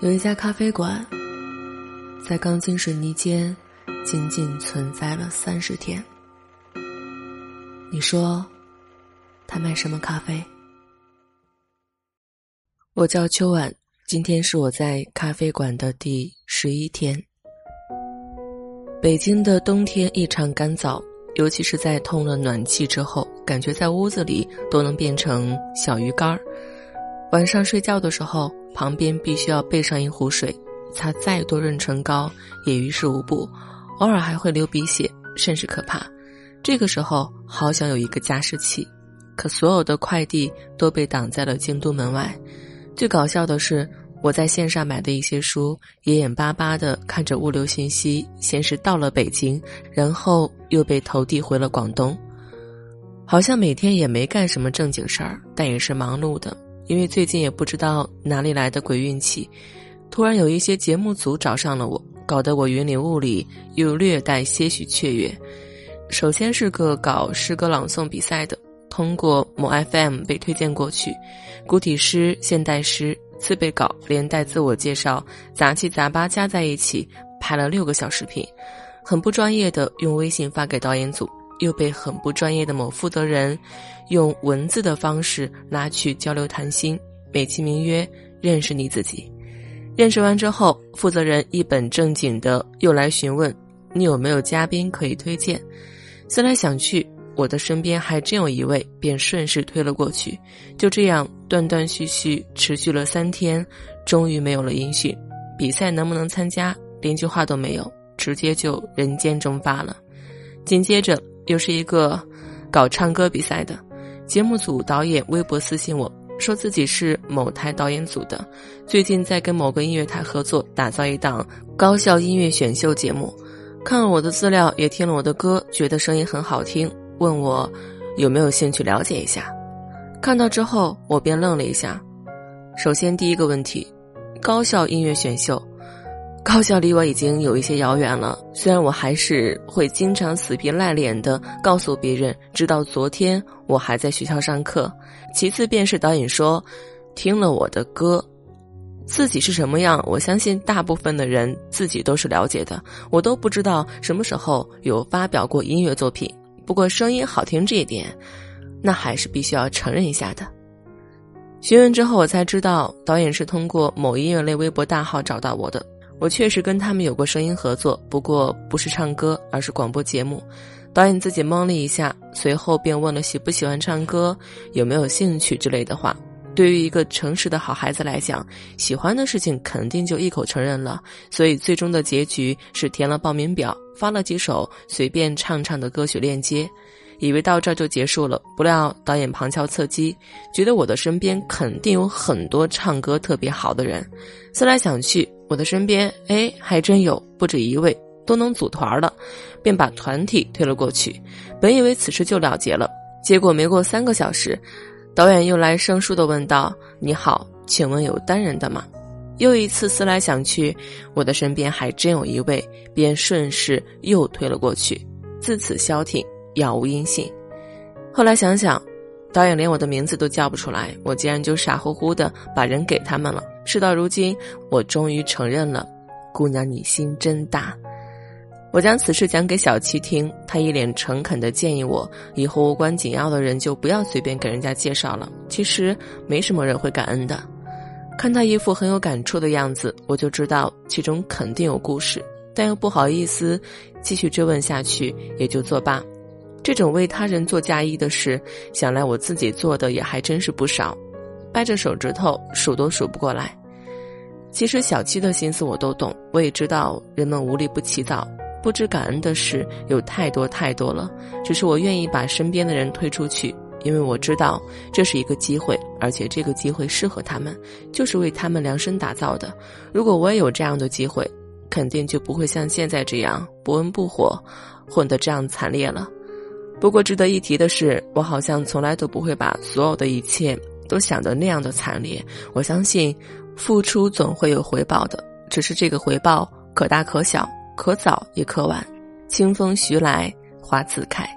有一家咖啡馆，在钢筋水泥间仅仅存在了三十天。你说，他卖什么咖啡？我叫秋晚，今天是我在咖啡馆的第十一天。北京的冬天异常干燥，尤其是在通了暖气之后，感觉在屋子里都能变成小鱼干儿。晚上睡觉的时候。旁边必须要备上一壶水，擦再多润唇膏也于事无补，偶尔还会流鼻血，甚是可怕。这个时候好想有一个加湿器，可所有的快递都被挡在了京都门外。最搞笑的是，我在线上买的一些书，也眼巴巴的看着物流信息，先是到了北京，然后又被投递回了广东。好像每天也没干什么正经事儿，但也是忙碌的。因为最近也不知道哪里来的鬼运气，突然有一些节目组找上了我，搞得我云里雾里，又略带些许雀跃。首先是个搞诗歌朗诵比赛的，通过某 FM 被推荐过去，古体诗、现代诗、自备稿连带自我介绍，杂七杂八加在一起，拍了六个小视频，很不专业的用微信发给导演组。又被很不专业的某负责人用文字的方式拉去交流谈心，美其名曰“认识你自己”。认识完之后，负责人一本正经的又来询问你有没有嘉宾可以推荐。思来想去，我的身边还真有一位，便顺势推了过去。就这样断断续续持续了三天，终于没有了音讯。比赛能不能参加，连句话都没有，直接就人间蒸发了。紧接着。又是一个搞唱歌比赛的节目组导演，微博私信我说自己是某台导演组的，最近在跟某个音乐台合作打造一档高校音乐选秀节目，看了我的资料，也听了我的歌，觉得声音很好听，问我有没有兴趣了解一下。看到之后，我便愣了一下。首先第一个问题，高校音乐选秀。高校离我已经有一些遥远了，虽然我还是会经常死皮赖脸的告诉别人，直到昨天我还在学校上课。其次便是导演说，听了我的歌，自己是什么样，我相信大部分的人自己都是了解的。我都不知道什么时候有发表过音乐作品，不过声音好听这一点，那还是必须要承认一下的。询问之后，我才知道导演是通过某音乐类微博大号找到我的。我确实跟他们有过声音合作，不过不是唱歌，而是广播节目。导演自己懵了一下，随后便问了喜不喜欢唱歌、有没有兴趣之类的话。对于一个诚实的好孩子来讲，喜欢的事情肯定就一口承认了。所以最终的结局是填了报名表，发了几首随便唱唱的歌曲链接。以为到这就结束了，不料导演旁敲侧击，觉得我的身边肯定有很多唱歌特别好的人。思来想去，我的身边哎还真有不止一位，都能组团了，便把团体推了过去。本以为此事就了结了，结果没过三个小时，导演又来生疏的问道：“你好，请问有单人的吗？”又一次思来想去，我的身边还真有一位，便顺势又推了过去。自此消停。杳无音信。后来想想，导演连我的名字都叫不出来，我竟然就傻乎乎的把人给他们了。事到如今，我终于承认了，姑娘你心真大。我将此事讲给小七听，他一脸诚恳的建议我，以后无关紧要的人就不要随便给人家介绍了。其实没什么人会感恩的。看他一副很有感触的样子，我就知道其中肯定有故事，但又不好意思继续追问下去，也就作罢。这种为他人做嫁衣的事，想来我自己做的也还真是不少，掰着手指头数都数不过来。其实小七的心思我都懂，我也知道人们无利不起早，不知感恩的事有太多太多了。只是我愿意把身边的人推出去，因为我知道这是一个机会，而且这个机会适合他们，就是为他们量身打造的。如果我也有这样的机会，肯定就不会像现在这样不温不火，混得这样惨烈了。不过值得一提的是，我好像从来都不会把所有的一切都想得那样的惨烈。我相信，付出总会有回报的，只是这个回报可大可小，可早也可晚。清风徐来，花自开。